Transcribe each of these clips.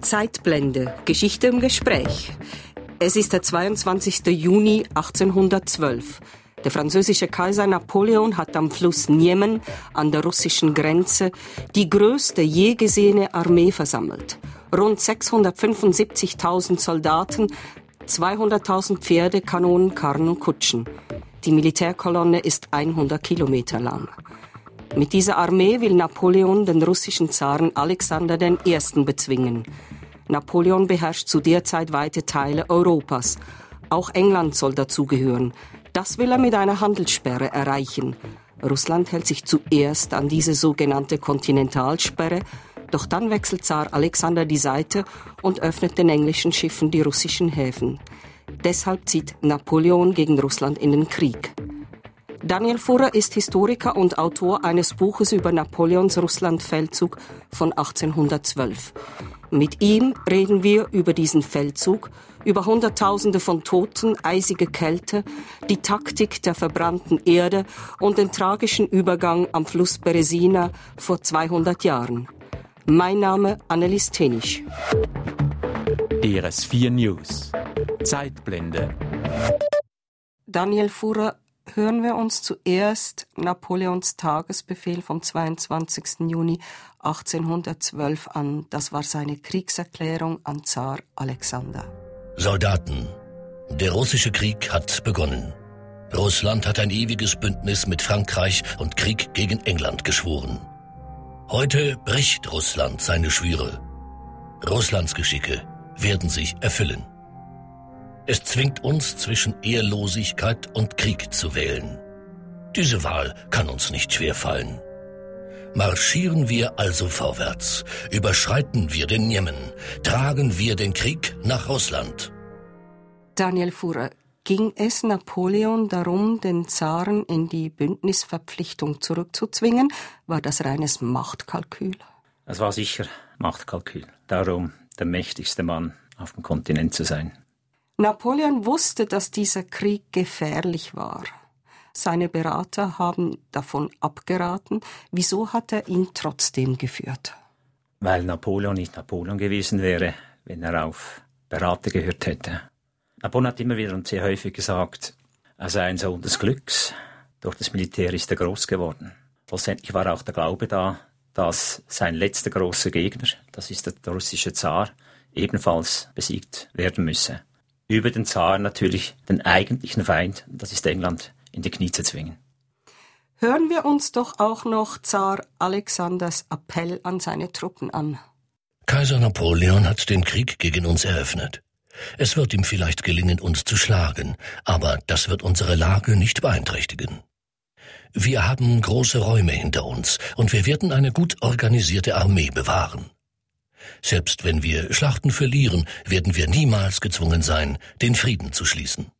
Zeitblende. Geschichte im Gespräch. Es ist der 22. Juni 1812. Der französische Kaiser Napoleon hat am Fluss Niemen an der russischen Grenze die größte je gesehene Armee versammelt. Rund 675.000 Soldaten, 200.000 Pferde, Kanonen, Karren und Kutschen. Die Militärkolonne ist 100 Kilometer lang. Mit dieser Armee will Napoleon den russischen Zaren Alexander I. bezwingen. Napoleon beherrscht zu der Zeit weite Teile Europas. Auch England soll dazugehören. Das will er mit einer Handelssperre erreichen. Russland hält sich zuerst an diese sogenannte Kontinentalsperre, doch dann wechselt Zar Alexander die Seite und öffnet den englischen Schiffen die russischen Häfen. Deshalb zieht Napoleon gegen Russland in den Krieg. Daniel Furrer ist Historiker und Autor eines Buches über Napoleons Russlandfeldzug von 1812. Mit ihm reden wir über diesen Feldzug, über Hunderttausende von Toten, eisige Kälte, die Taktik der verbrannten Erde und den tragischen Übergang am Fluss Beresina vor 200 Jahren. Mein Name Annelies Tenisch. DRS4 News. Zeitblende. Daniel Fuhrer, hören wir uns zuerst Napoleons Tagesbefehl vom 22. Juni 1812 an. Das war seine Kriegserklärung an Zar Alexander. Soldaten, der russische Krieg hat begonnen. Russland hat ein ewiges Bündnis mit Frankreich und Krieg gegen England geschworen. Heute bricht Russland seine Schwüre. Russlands Geschicke werden sich erfüllen. Es zwingt uns zwischen Ehrlosigkeit und Krieg zu wählen. Diese Wahl kann uns nicht schwerfallen. Marschieren wir also vorwärts, überschreiten wir den Jemen, tragen wir den Krieg nach Russland. Daniel Fuhrer, ging es Napoleon darum, den Zaren in die Bündnisverpflichtung zurückzuzwingen? War das reines Machtkalkül? Es war sicher Machtkalkül. Darum der mächtigste Mann auf dem Kontinent zu sein. Napoleon wusste, dass dieser Krieg gefährlich war. Seine Berater haben davon abgeraten. Wieso hat er ihn trotzdem geführt? Weil Napoleon nicht Napoleon gewesen wäre, wenn er auf Berater gehört hätte. Napoleon hat immer wieder und sehr häufig gesagt, er sei ein Sohn des Glücks. Durch das Militär ist er groß geworden. Schlussendlich war auch der Glaube da, dass sein letzter großer Gegner, das ist der russische Zar, ebenfalls besiegt werden müsse über den Zar natürlich den eigentlichen Feind, das ist England, in die Knie zu zwingen. Hören wir uns doch auch noch Zar Alexanders Appell an seine Truppen an. Kaiser Napoleon hat den Krieg gegen uns eröffnet. Es wird ihm vielleicht gelingen, uns zu schlagen, aber das wird unsere Lage nicht beeinträchtigen. Wir haben große Räume hinter uns und wir werden eine gut organisierte Armee bewahren. Selbst wenn wir Schlachten verlieren, werden wir niemals gezwungen sein, den Frieden zu schließen.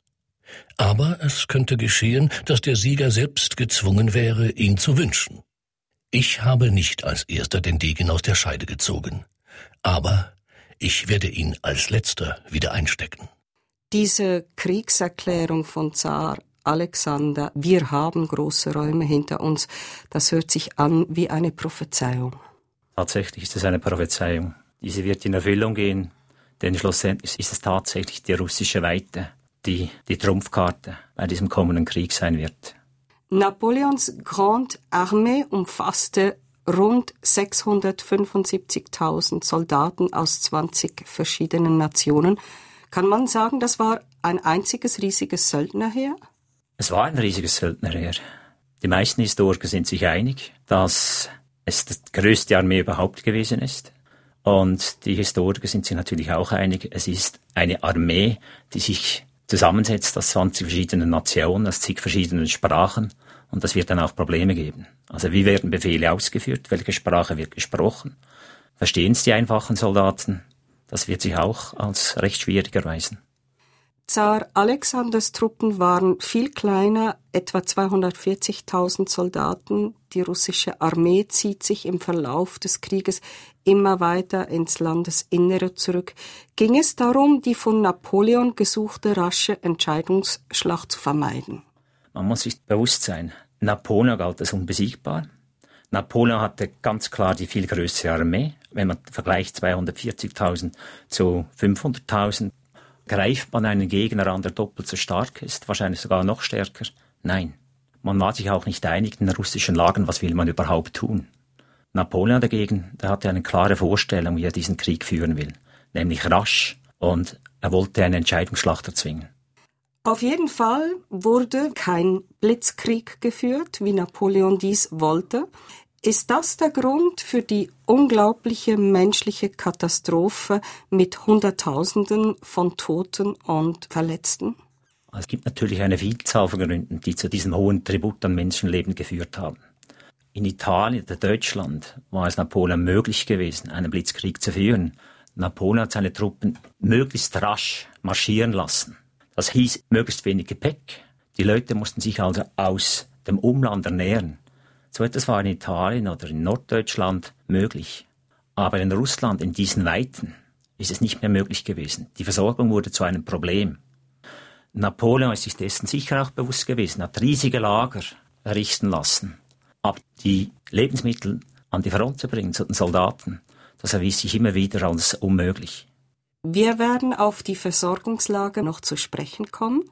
Aber es könnte geschehen, dass der Sieger selbst gezwungen wäre, ihn zu wünschen. Ich habe nicht als erster den Degen aus der Scheide gezogen, aber ich werde ihn als letzter wieder einstecken. Diese Kriegserklärung von Zar Alexander, wir haben große Räume hinter uns, das hört sich an wie eine Prophezeiung. Tatsächlich ist es eine Prophezeiung. Diese wird in Erfüllung gehen, denn schlussendlich ist es tatsächlich die russische Weite, die die Trumpfkarte bei diesem kommenden Krieg sein wird. Napoleons Grande Armee umfasste rund 675.000 Soldaten aus 20 verschiedenen Nationen. Kann man sagen, das war ein einziges riesiges Söldnerheer? Es war ein riesiges Söldnerheer. Die meisten Historiker sind sich einig, dass es die größte Armee überhaupt gewesen ist. Und die Historiker sind sich natürlich auch einig, es ist eine Armee, die sich zusammensetzt aus 20 verschiedenen Nationen, aus zig verschiedenen Sprachen. Und das wird dann auch Probleme geben. Also wie werden Befehle ausgeführt? Welche Sprache wird gesprochen? Verstehen es die einfachen Soldaten? Das wird sich auch als recht schwierig erweisen. Zar Alexanders Truppen waren viel kleiner, etwa 240.000 Soldaten. Die russische Armee zieht sich im Verlauf des Krieges immer weiter ins Landesinnere zurück. Ging es darum, die von Napoleon gesuchte rasche Entscheidungsschlacht zu vermeiden? Man muss sich bewusst sein, Napoleon galt als unbesiegbar. Napoleon hatte ganz klar die viel größere Armee. Wenn man vergleicht 240.000 zu 500.000, greift man einen Gegner an, der doppelt so stark ist, wahrscheinlich sogar noch stärker? Nein. Man war sich auch nicht einig in den russischen Lagern, was will man überhaupt tun. Napoleon dagegen, der hatte eine klare Vorstellung, wie er diesen Krieg führen will, nämlich rasch, und er wollte eine Entscheidungsschlacht erzwingen. Auf jeden Fall wurde kein Blitzkrieg geführt, wie Napoleon dies wollte. Ist das der Grund für die unglaubliche menschliche Katastrophe mit Hunderttausenden von Toten und Verletzten? Es gibt natürlich eine Vielzahl von Gründen, die zu diesem hohen Tribut an Menschenleben geführt haben. In Italien oder Deutschland war es Napoleon möglich gewesen, einen Blitzkrieg zu führen. Napoleon hat seine Truppen möglichst rasch marschieren lassen. Das hieß möglichst wenig Gepäck. Die Leute mussten sich also aus dem Umland ernähren. So etwas war in Italien oder in Norddeutschland möglich. Aber in Russland, in diesen Weiten, ist es nicht mehr möglich gewesen. Die Versorgung wurde zu einem Problem. Napoleon ist sich dessen sicher auch bewusst gewesen, hat riesige Lager errichten lassen. Aber die Lebensmittel an die Front zu bringen zu den Soldaten, das erwies sich immer wieder als unmöglich. Wir werden auf die Versorgungslage noch zu sprechen kommen.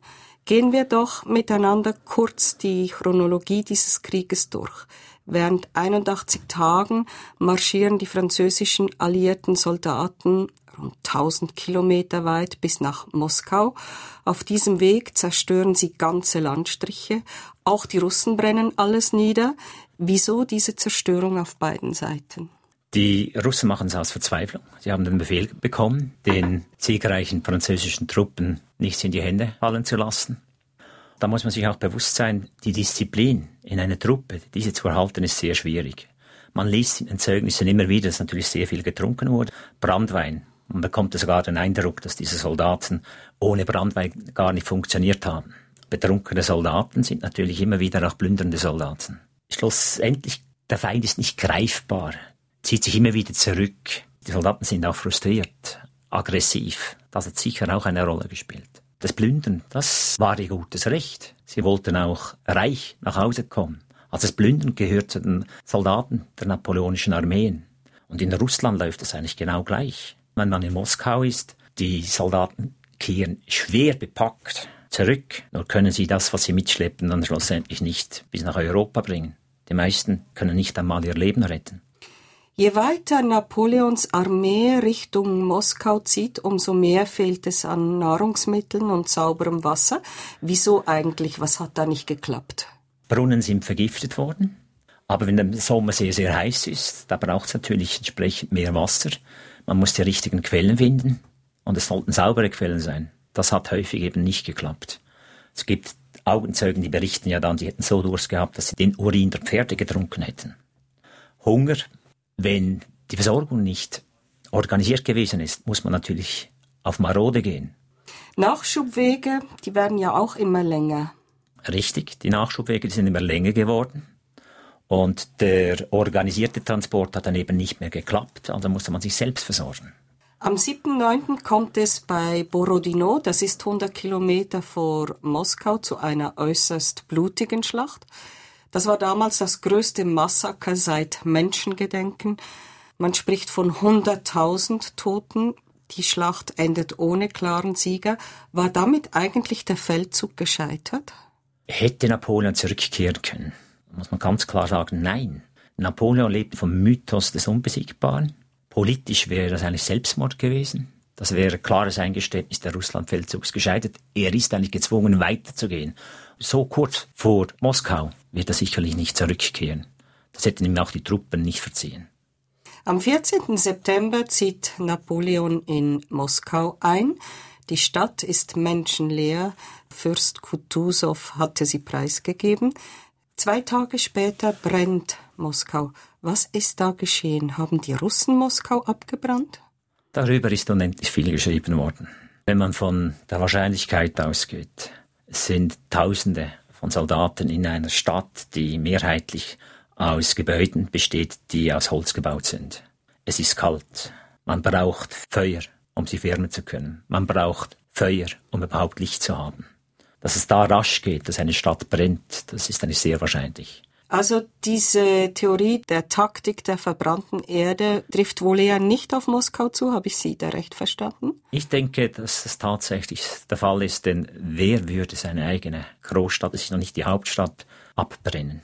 Gehen wir doch miteinander kurz die Chronologie dieses Krieges durch. Während 81 Tagen marschieren die französischen alliierten Soldaten rund 1000 Kilometer weit bis nach Moskau. Auf diesem Weg zerstören sie ganze Landstriche. Auch die Russen brennen alles nieder. Wieso diese Zerstörung auf beiden Seiten? Die Russen machen es aus Verzweiflung. Sie haben den Befehl bekommen, den siegreichen französischen Truppen nichts in die Hände fallen zu lassen. Da muss man sich auch bewusst sein, die Disziplin in einer Truppe, diese zu erhalten, ist sehr schwierig. Man liest in den Zeugnissen immer wieder, dass natürlich sehr viel getrunken wurde. Brandwein. Man bekommt sogar den Eindruck, dass diese Soldaten ohne Brandwein gar nicht funktioniert haben. Betrunkene Soldaten sind natürlich immer wieder auch plündernde Soldaten. Schlussendlich, der Feind ist nicht greifbar zieht sich immer wieder zurück. Die Soldaten sind auch frustriert, aggressiv. Das hat sicher auch eine Rolle gespielt. Das Plündern, das war ihr gutes Recht. Sie wollten auch reich nach Hause kommen. Also das Plündern gehört zu den Soldaten der napoleonischen Armeen. Und in Russland läuft das eigentlich genau gleich. Wenn man in Moskau ist, die Soldaten kehren schwer bepackt zurück. Nur können sie das, was sie mitschleppen, dann schlussendlich nicht bis nach Europa bringen. Die meisten können nicht einmal ihr Leben retten. Je weiter Napoleons Armee Richtung Moskau zieht, umso mehr fehlt es an Nahrungsmitteln und sauberem Wasser. Wieso eigentlich? Was hat da nicht geklappt? Brunnen sind vergiftet worden. Aber wenn der Sommer sehr, sehr heiß ist, da braucht es natürlich entsprechend mehr Wasser. Man muss die richtigen Quellen finden. Und es sollten saubere Quellen sein. Das hat häufig eben nicht geklappt. Es gibt Augenzeugen, die berichten ja dann, sie hätten so Durst gehabt, dass sie den Urin der Pferde getrunken hätten. Hunger wenn die Versorgung nicht organisiert gewesen ist, muss man natürlich auf Marode gehen. Nachschubwege, die werden ja auch immer länger. Richtig, die Nachschubwege die sind immer länger geworden. Und der organisierte Transport hat dann eben nicht mehr geklappt, also musste man sich selbst versorgen. Am 7.9. kommt es bei Borodino, das ist 100 Kilometer vor Moskau, zu einer äußerst blutigen Schlacht. Das war damals das größte Massaker seit Menschengedenken. Man spricht von 100.000 Toten. Die Schlacht endet ohne klaren Sieger. War damit eigentlich der Feldzug gescheitert? Hätte Napoleon zurückkehren können? Muss man ganz klar sagen, nein. Napoleon lebte vom Mythos des Unbesiegbaren. Politisch wäre das eigentlich Selbstmord gewesen. Das wäre klares Eingeständnis der Russlandfeldzugs gescheitert. Er ist eigentlich gezwungen, weiterzugehen. So kurz vor Moskau wird er sicherlich nicht zurückkehren. Das hätten ihm auch die Truppen nicht verziehen. Am 14. September zieht Napoleon in Moskau ein. Die Stadt ist menschenleer. Fürst Kutusow hatte sie preisgegeben. Zwei Tage später brennt Moskau. Was ist da geschehen? Haben die Russen Moskau abgebrannt? Darüber ist unendlich viel geschrieben worden. Wenn man von der Wahrscheinlichkeit ausgeht, sind Tausende von Soldaten in einer Stadt, die mehrheitlich aus Gebäuden besteht, die aus Holz gebaut sind. Es ist kalt. Man braucht Feuer, um sich wärmen zu können. Man braucht Feuer, um überhaupt Licht zu haben. Dass es da rasch geht, dass eine Stadt brennt, das ist eigentlich sehr wahrscheinlich. Also diese Theorie der Taktik der verbrannten Erde trifft wohl eher nicht auf Moskau zu, habe ich Sie da recht verstanden? Ich denke, dass das tatsächlich der Fall ist, denn wer würde seine eigene Großstadt, es ist noch nicht die Hauptstadt, abbrennen?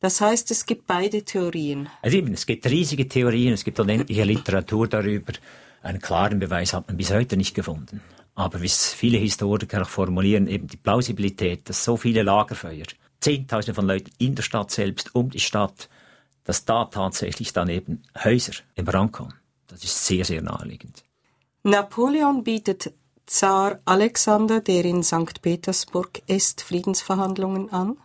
Das heißt, es gibt beide Theorien. Also eben, es gibt riesige Theorien, es gibt unendliche Literatur darüber. Einen klaren Beweis hat man bis heute nicht gefunden. Aber wie es viele Historiker auch formulieren, eben die Plausibilität, dass so viele Lagerfeuer Zehntausende von Leuten in der Stadt selbst, um die Stadt, dass da tatsächlich dann eben Häuser in Brand kommen. Das ist sehr, sehr naheliegend. Napoleon bietet Zar Alexander, der in St. Petersburg ist, Friedensverhandlungen an.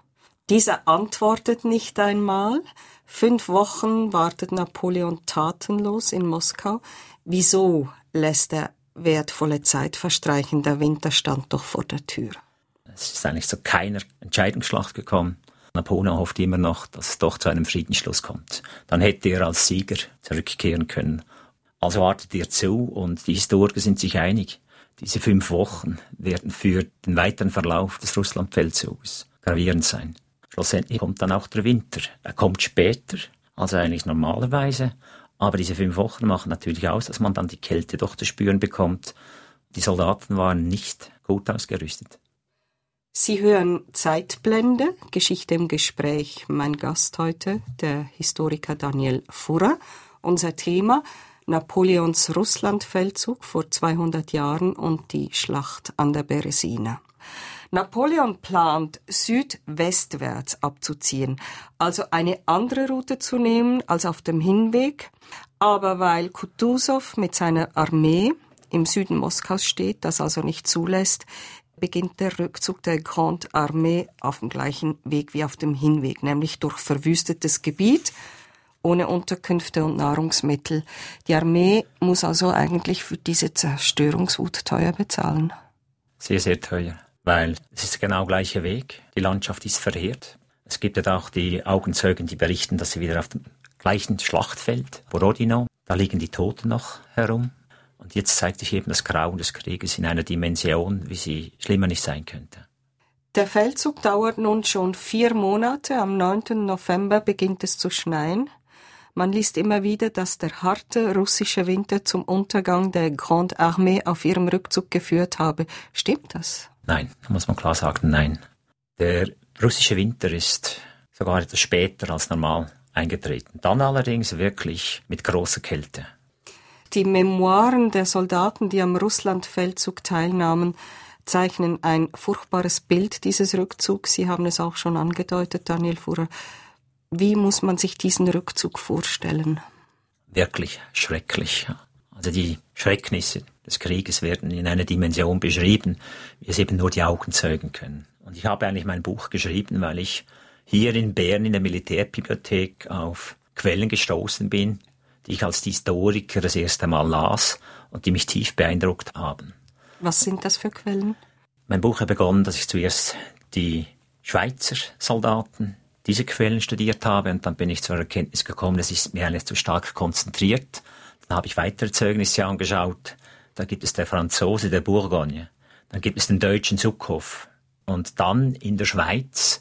Dieser antwortet nicht einmal. Fünf Wochen wartet Napoleon tatenlos in Moskau. Wieso lässt er wertvolle Zeit verstreichen? Der Winter stand doch vor der Tür. Es ist eigentlich zu keiner Entscheidungsschlacht gekommen. Napoleon hofft immer noch, dass es doch zu einem Friedensschluss kommt. Dann hätte er als Sieger zurückkehren können. Also wartet er zu und die Historiker sind sich einig. Diese fünf Wochen werden für den weiteren Verlauf des Russlandfeldzuges gravierend sein. Schlussendlich kommt dann auch der Winter. Er kommt später als eigentlich normalerweise, aber diese fünf Wochen machen natürlich aus, dass man dann die Kälte doch zu spüren bekommt. Die Soldaten waren nicht gut ausgerüstet. Sie hören Zeitblende, Geschichte im Gespräch. Mein Gast heute, der Historiker Daniel Furrer. Unser Thema Napoleons Russlandfeldzug vor 200 Jahren und die Schlacht an der Beresina. Napoleon plant, südwestwärts abzuziehen, also eine andere Route zu nehmen als auf dem Hinweg, aber weil Kutusow mit seiner Armee im Süden Moskaus steht, das also nicht zulässt, beginnt der Rückzug der Grande Armee auf dem gleichen Weg wie auf dem Hinweg, nämlich durch verwüstetes Gebiet, ohne Unterkünfte und Nahrungsmittel. Die Armee muss also eigentlich für diese Zerstörungswut teuer bezahlen. Sehr, sehr teuer, weil es ist genau gleicher Weg. Die Landschaft ist verheert. Es gibt ja auch die Augenzeugen, die berichten, dass sie wieder auf dem gleichen Schlachtfeld, Borodino, da liegen die Toten noch herum. Und jetzt zeigt sich eben das Grauen des Krieges in einer Dimension, wie sie schlimmer nicht sein könnte. Der Feldzug dauert nun schon vier Monate. Am 9. November beginnt es zu schneien. Man liest immer wieder, dass der harte russische Winter zum Untergang der Grande Armée auf ihrem Rückzug geführt habe. Stimmt das? Nein, da muss man klar sagen, nein. Der russische Winter ist sogar etwas später als normal eingetreten. Dann allerdings wirklich mit großer Kälte. Die Memoiren der Soldaten, die am Russlandfeldzug teilnahmen, zeichnen ein furchtbares Bild dieses Rückzugs. Sie haben es auch schon angedeutet, Daniel Fuhrer. Wie muss man sich diesen Rückzug vorstellen? Wirklich schrecklich. Also die Schrecknisse des Krieges werden in einer Dimension beschrieben, wie es eben nur die Augen zeugen können. Und ich habe eigentlich mein Buch geschrieben, weil ich hier in Bern in der Militärbibliothek auf Quellen gestoßen bin, die ich als Historiker das erste Mal las und die mich tief beeindruckt haben. Was sind das für Quellen? Mein Buch hat begonnen, dass ich zuerst die Schweizer Soldaten, diese Quellen studiert habe und dann bin ich zur Erkenntnis gekommen, es ist mir eigentlich zu stark konzentriert. Dann habe ich weitere Zeugnisse angeschaut. Da gibt es der Franzose, der Bourgogne. Dann gibt es den deutschen Zuckhoff. Und dann in der Schweiz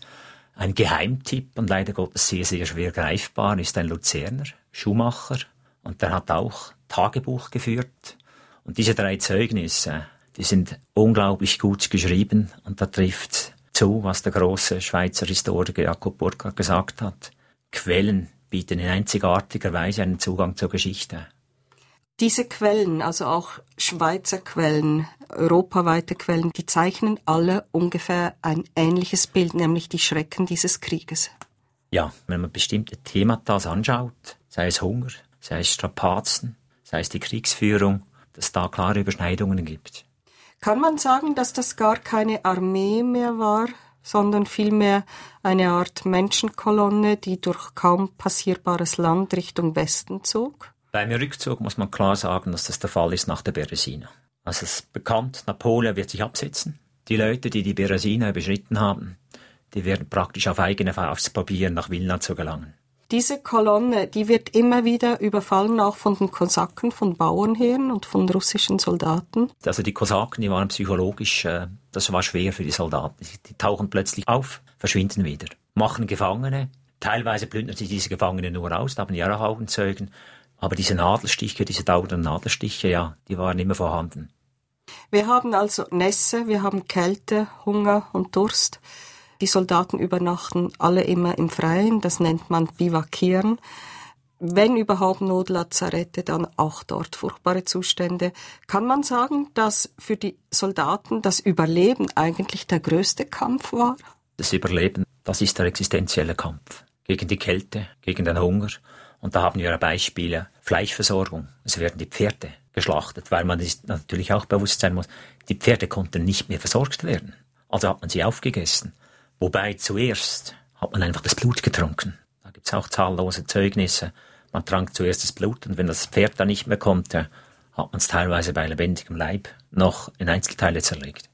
ein Geheimtipp und leider Gottes sehr, sehr schwer greifbar ist ein Luzerner, Schumacher, und der hat auch Tagebuch geführt. Und diese drei Zeugnisse, die sind unglaublich gut geschrieben und da trifft zu, was der große Schweizer Historiker Jakob Burkhardt gesagt hat. Quellen bieten in einzigartiger Weise einen Zugang zur Geschichte. Diese Quellen, also auch Schweizer Quellen, europaweite Quellen, die zeichnen alle ungefähr ein ähnliches Bild, nämlich die Schrecken dieses Krieges. Ja, wenn man bestimmte Themata anschaut, sei es Hunger, sei es Strapazen, sei es die Kriegsführung, dass da klare Überschneidungen gibt. Kann man sagen, dass das gar keine Armee mehr war, sondern vielmehr eine Art Menschenkolonne, die durch kaum passierbares Land Richtung Westen zog? Beim Rückzug muss man klar sagen, dass das der Fall ist nach der Beresina. Also es ist bekannt, Napoleon wird sich absetzen. Die Leute, die die Beresina überschritten haben, die werden praktisch auf eigene Faust probieren, nach Vilna zu gelangen. Diese Kolonne, die wird immer wieder überfallen, auch von den Kosaken, von Bauernheeren und von russischen Soldaten. Also die Kosaken, die waren psychologisch, äh, das war schwer für die Soldaten. Die tauchen plötzlich auf, verschwinden wieder, machen Gefangene, Teilweise plündern sie diese Gefangenen nur aus, da haben ja auch Augenzeugen. Aber diese Nadelstiche, diese dauernden Nadelstiche, ja, die waren immer vorhanden. Wir haben also Nässe, wir haben Kälte, Hunger und Durst. Die Soldaten übernachten alle immer im Freien, das nennt man Bivakieren. Wenn überhaupt Notlazarette, dann auch dort furchtbare Zustände. Kann man sagen, dass für die Soldaten das Überleben eigentlich der größte Kampf war? Das Überleben, das ist der existenzielle Kampf. Gegen die Kälte, gegen den Hunger. Und da haben wir Beispiele. Fleischversorgung. Es werden die Pferde geschlachtet, weil man sich natürlich auch bewusst sein muss, die Pferde konnten nicht mehr versorgt werden. Also hat man sie aufgegessen. Wobei zuerst hat man einfach das Blut getrunken. Da gibt's auch zahllose Zeugnisse. Man trank zuerst das Blut und wenn das Pferd dann nicht mehr konnte, hat man es teilweise bei lebendigem Leib noch in Einzelteile zerlegt.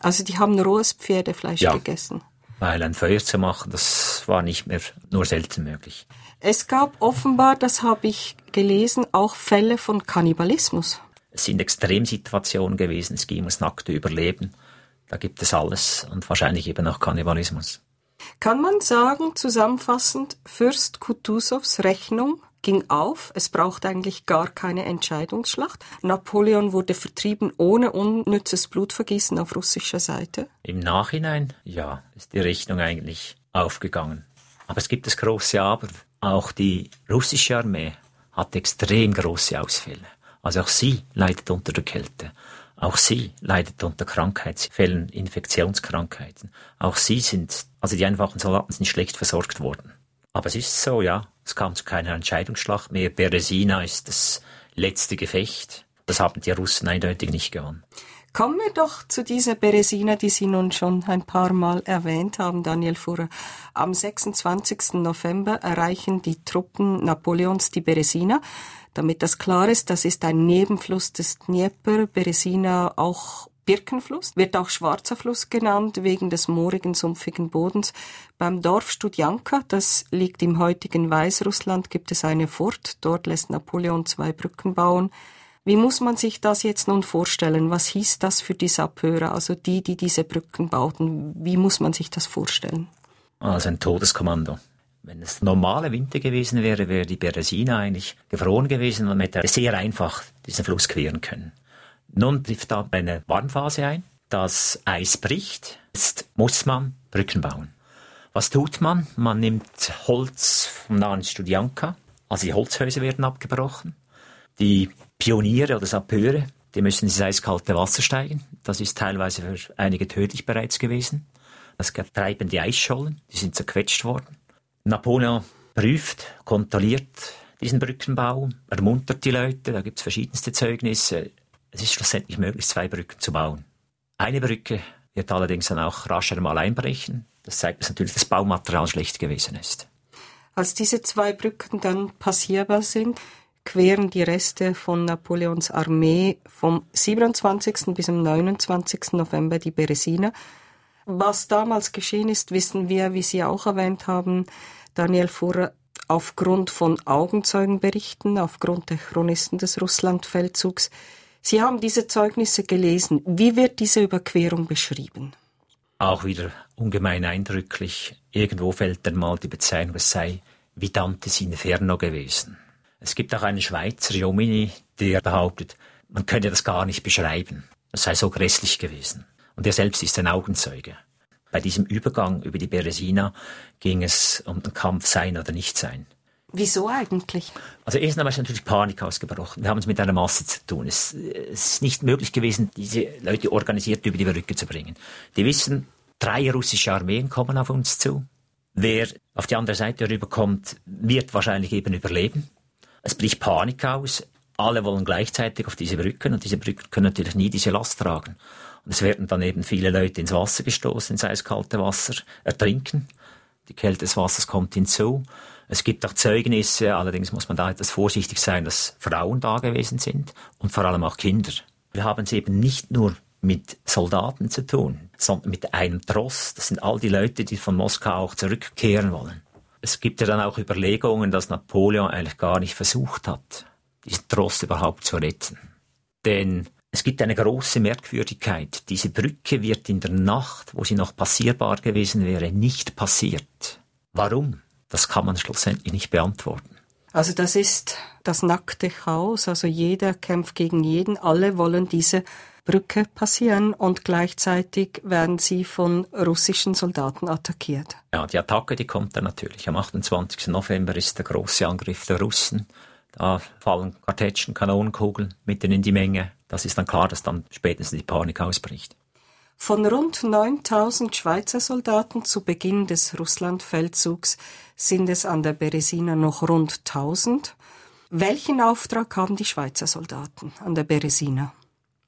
Also die haben rohes Pferdefleisch ja, gegessen. Weil ein Feuer zu machen, das war nicht mehr nur selten möglich. Es gab offenbar, das habe ich gelesen, auch Fälle von Kannibalismus. Es sind Extremsituationen gewesen, es ging ums nackte Überleben. Da gibt es alles und wahrscheinlich eben auch Kannibalismus. Kann man sagen, zusammenfassend, Fürst Kutusows Rechnung ging auf, es braucht eigentlich gar keine Entscheidungsschlacht. Napoleon wurde vertrieben ohne unnützes Blutvergießen auf russischer Seite. Im Nachhinein, ja, ist die Rechnung eigentlich aufgegangen. Aber es gibt das große Aber. Auch die russische Armee hat extrem große Ausfälle. Also auch sie leidet unter der Kälte. Auch sie leidet unter Krankheitsfällen, Infektionskrankheiten. Auch sie sind, also die einfachen Soldaten sind schlecht versorgt worden. Aber es ist so, ja, es kam zu keiner Entscheidungsschlacht mehr. Beresina ist das letzte Gefecht. Das haben die Russen eindeutig nicht gewonnen. Kommen wir doch zu dieser Beresina, die Sie nun schon ein paar Mal erwähnt haben, Daniel Furrer. Am 26. November erreichen die Truppen Napoleons die Beresina. Damit das klar ist, das ist ein Nebenfluss des Dnieper, Beresina auch Birkenfluss, wird auch Schwarzer Fluss genannt, wegen des moorigen, sumpfigen Bodens. Beim Dorf Studjanka, das liegt im heutigen Weißrussland, gibt es eine Furt. Dort lässt Napoleon zwei Brücken bauen. Wie muss man sich das jetzt nun vorstellen? Was hieß das für die Sappeure, also die, die diese Brücken bauten? Wie muss man sich das vorstellen? Also ein Todeskommando. Wenn es normale Winter gewesen wäre, wäre die Beresina eigentlich gefroren gewesen und hätte sehr einfach diesen Fluss queren können. Nun trifft da eine Warnphase ein. Das Eis bricht. Jetzt muss man Brücken bauen. Was tut man? Man nimmt Holz vom nahen Studianka. Also die Holzhäuser werden abgebrochen. Die Pioniere oder Sappeure, die müssen ins eiskalte Wasser steigen. Das ist teilweise für einige tödlich bereits gewesen. Das treiben die Eisschollen, die sind zerquetscht worden. Napoleon prüft, kontrolliert diesen Brückenbau, ermuntert die Leute, da gibt es verschiedenste Zeugnisse. Es ist schlussendlich möglich, zwei Brücken zu bauen. Eine Brücke wird allerdings dann auch rascher mal einbrechen. Das zeigt, dass natürlich das Baumaterial schlecht gewesen ist. Als diese zwei Brücken dann passierbar sind, queren die Reste von Napoleons Armee vom 27. bis zum 29. November die Beresina. Was damals geschehen ist, wissen wir, wie Sie auch erwähnt haben, Daniel Furrer, aufgrund von Augenzeugenberichten, aufgrund der Chronisten des Russlandfeldzugs. Sie haben diese Zeugnisse gelesen. Wie wird diese Überquerung beschrieben? Auch wieder ungemein eindrücklich. Irgendwo fällt dann mal die Bezeichnung, es sei wie Dantes Inferno gewesen. Es gibt auch einen Schweizer, Jomini, der behauptet, man könne das gar nicht beschreiben. Es sei so grässlich gewesen. Und er selbst ist ein Augenzeuge. Bei diesem Übergang über die Beresina ging es um den Kampf sein oder nicht sein. Wieso eigentlich? Also erst einmal ist natürlich Panik ausgebrochen. Wir haben es mit einer Masse zu tun. Es, es ist nicht möglich gewesen, diese Leute organisiert über die Brücke zu bringen. Die wissen, drei russische Armeen kommen auf uns zu. Wer auf die andere Seite rüberkommt, wird wahrscheinlich eben überleben. Es bricht Panik aus. Alle wollen gleichzeitig auf diese Brücken und diese Brücken können natürlich nie diese Last tragen. Es werden dann eben viele Leute ins Wasser gestoßen, ins eiskalte Wasser, ertrinken. Die Kälte des Wassers kommt hinzu. Es gibt auch Zeugnisse, allerdings muss man da etwas vorsichtig sein, dass Frauen da gewesen sind und vor allem auch Kinder. Wir haben es eben nicht nur mit Soldaten zu tun, sondern mit einem Tross. Das sind all die Leute, die von Moskau auch zurückkehren wollen. Es gibt ja dann auch Überlegungen, dass Napoleon eigentlich gar nicht versucht hat, diesen Trost überhaupt zu retten. Denn es gibt eine große Merkwürdigkeit. Diese Brücke wird in der Nacht, wo sie noch passierbar gewesen wäre, nicht passiert. Warum? das kann man schlussendlich nicht beantworten. Also das ist das nackte Chaos, also jeder kämpft gegen jeden, alle wollen diese Brücke passieren und gleichzeitig werden sie von russischen Soldaten attackiert. Ja, die Attacke, die kommt dann natürlich. Am 28. November ist der große Angriff der Russen. Da fallen Kartätschen, Kanonenkugeln mitten in die Menge. Das ist dann klar, dass dann spätestens die Panik ausbricht. Von rund 9000 Schweizer Soldaten zu Beginn des Russlandfeldzugs sind es an der Beresina noch rund 1000. Welchen Auftrag haben die Schweizer Soldaten an der Beresina?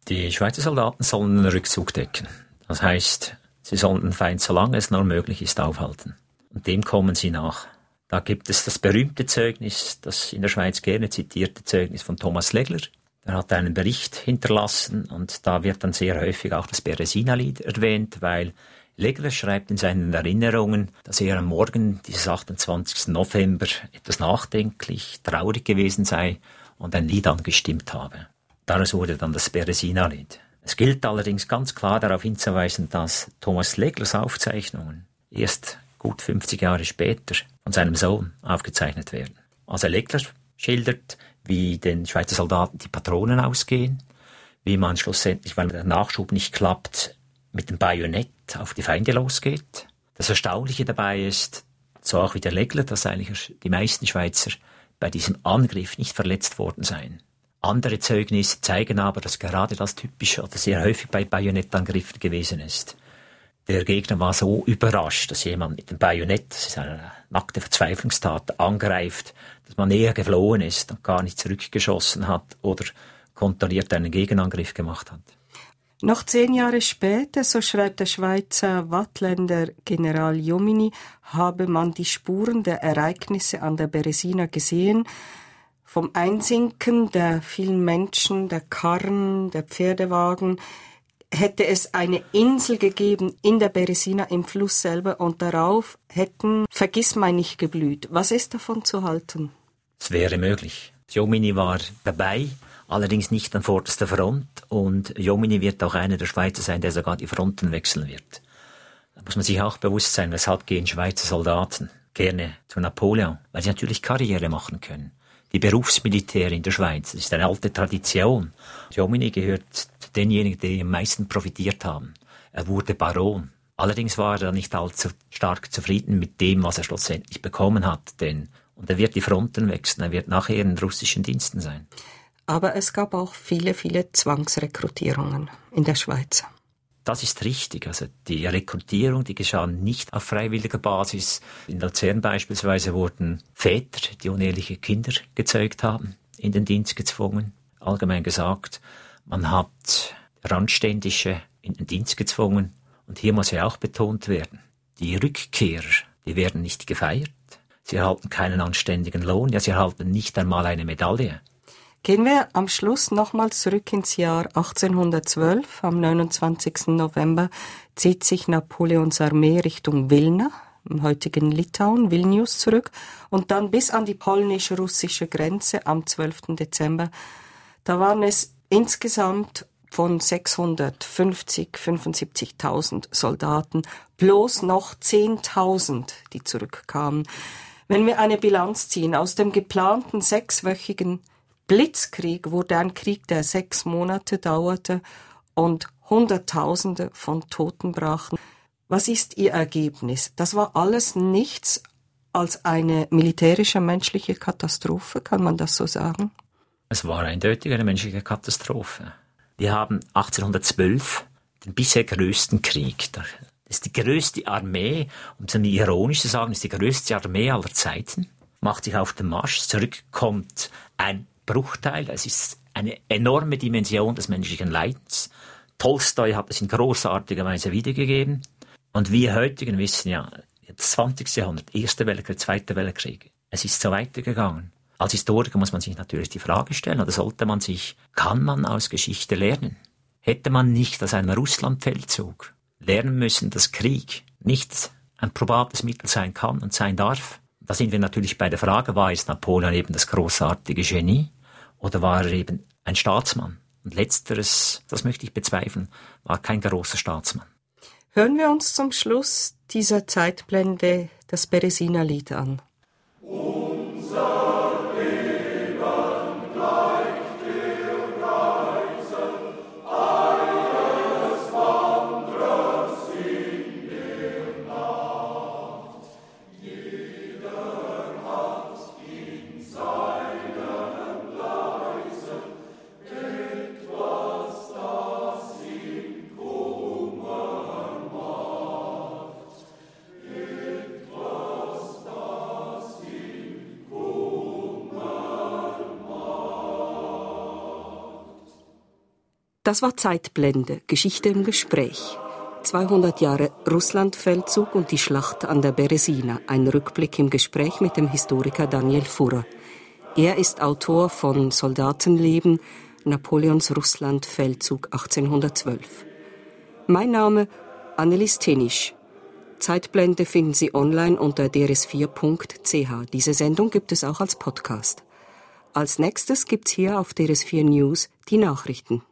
Die Schweizer Soldaten sollen den Rückzug decken. Das heißt, sie sollen den Feind, solange es nur möglich ist, aufhalten. Und dem kommen sie nach. Da gibt es das berühmte Zeugnis, das in der Schweiz gerne zitierte Zeugnis von Thomas Legler. Er hat einen Bericht hinterlassen und da wird dann sehr häufig auch das Beresina-Lied erwähnt, weil Legler schreibt in seinen Erinnerungen, dass er am Morgen dieses 28. November etwas nachdenklich, traurig gewesen sei und ein Lied angestimmt habe. Daraus wurde dann das Beresina-Lied. Es gilt allerdings ganz klar darauf hinzuweisen, dass Thomas Leglers Aufzeichnungen erst gut 50 Jahre später von seinem Sohn aufgezeichnet werden. Also Legler schildert, wie den Schweizer Soldaten die Patronen ausgehen, wie man schlussendlich, weil der Nachschub nicht klappt, mit dem Bajonett auf die Feinde losgeht. Das Erstaunliche dabei ist, so auch wie der Legler, dass eigentlich die meisten Schweizer bei diesem Angriff nicht verletzt worden seien. Andere Zeugnisse zeigen aber, dass gerade das typisch oder sehr häufig bei Bajonettangriffen gewesen ist. Der Gegner war so überrascht, dass jemand mit dem Bajonett, das ist eine nackte Verzweiflungstat, angreift, dass man eher geflohen ist und gar nicht zurückgeschossen hat oder kontrolliert einen Gegenangriff gemacht hat. Noch zehn Jahre später, so schreibt der Schweizer Wattländer General Jomini, habe man die Spuren der Ereignisse an der Beresina gesehen, vom Einsinken der vielen Menschen, der Karren, der Pferdewagen, hätte es eine Insel gegeben in der Beresina im Fluss selber und darauf hätten Vergissmeinnicht geblüht. Was ist davon zu halten? Es wäre möglich. Jomini war dabei, allerdings nicht an vorderster Front und Jomini wird auch einer der Schweizer sein, der sogar die Fronten wechseln wird. Da muss man sich auch bewusst sein, weshalb gehen Schweizer Soldaten gerne zu Napoleon, weil sie natürlich Karriere machen können. Die Berufsmilitär in der Schweiz, das ist eine alte Tradition. Jomini gehört zu denjenigen, die am meisten profitiert haben. Er wurde Baron. Allerdings war er nicht allzu stark zufrieden mit dem, was er schlussendlich bekommen hat, denn und er wird die Fronten wechseln, er wird nachher in russischen Diensten sein. Aber es gab auch viele, viele Zwangsrekrutierungen in der Schweiz. Das ist richtig. Also die Rekrutierung, die geschah nicht auf freiwilliger Basis. In Luzern beispielsweise wurden Väter, die uneheliche Kinder gezeugt haben, in den Dienst gezwungen. Allgemein gesagt, man hat Randständische in den Dienst gezwungen. Und hier muss ja auch betont werden, die Rückkehrer, die werden nicht gefeiert. Sie erhalten keinen anständigen Lohn, ja, sie erhalten nicht einmal eine Medaille. Gehen wir am Schluss nochmal zurück ins Jahr 1812. Am 29. November zieht sich Napoleons Armee Richtung Wilna, im heutigen Litauen, Vilnius zurück und dann bis an die polnisch-russische Grenze am 12. Dezember. Da waren es insgesamt von 650, 75.000 Soldaten bloß noch 10.000, die zurückkamen. Wenn wir eine Bilanz ziehen aus dem geplanten sechswöchigen Blitzkrieg wurde ein Krieg, der sechs Monate dauerte und Hunderttausende von Toten brachen. Was ist Ihr Ergebnis? Das war alles nichts als eine militärische menschliche Katastrophe, kann man das so sagen? Es war eindeutig eine menschliche Katastrophe. Wir haben 1812 den bisher größten Krieg. Das ist die größte Armee, um es ironisch zu sagen, ist die größte Armee aller Zeiten. Macht sich auf den Marsch, zurückkommt ein Bruchteil. Es ist eine enorme Dimension des menschlichen Leidens. Tolstoi hat es in großartiger Weise wiedergegeben. Und wir heutigen wissen ja, das 20. Jahrhundert, Erster Weltkrieg, Zweiter Weltkrieg, es ist so weitergegangen. Als Historiker muss man sich natürlich die Frage stellen, oder sollte man sich, kann man aus Geschichte lernen? Hätte man nicht aus einem Russlandfeldzug lernen müssen, dass Krieg nicht ein probates Mittel sein kann und sein darf? Da sind wir natürlich bei der Frage, war jetzt Napoleon eben das großartige Genie? oder war er eben ein Staatsmann? Und letzteres, das möchte ich bezweifeln, war kein großer Staatsmann. Hören wir uns zum Schluss dieser Zeitblende das Beresina-Lied an. Unser Das war Zeitblende, Geschichte im Gespräch. 200 Jahre Russlandfeldzug und die Schlacht an der Beresina. Ein Rückblick im Gespräch mit dem Historiker Daniel Furrer. Er ist Autor von Soldatenleben, Napoleons Russlandfeldzug 1812. Mein Name Annelies Tenisch. Zeitblende finden Sie online unter drs4.ch. Diese Sendung gibt es auch als Podcast. Als nächstes gibt's hier auf DRS4 News die Nachrichten.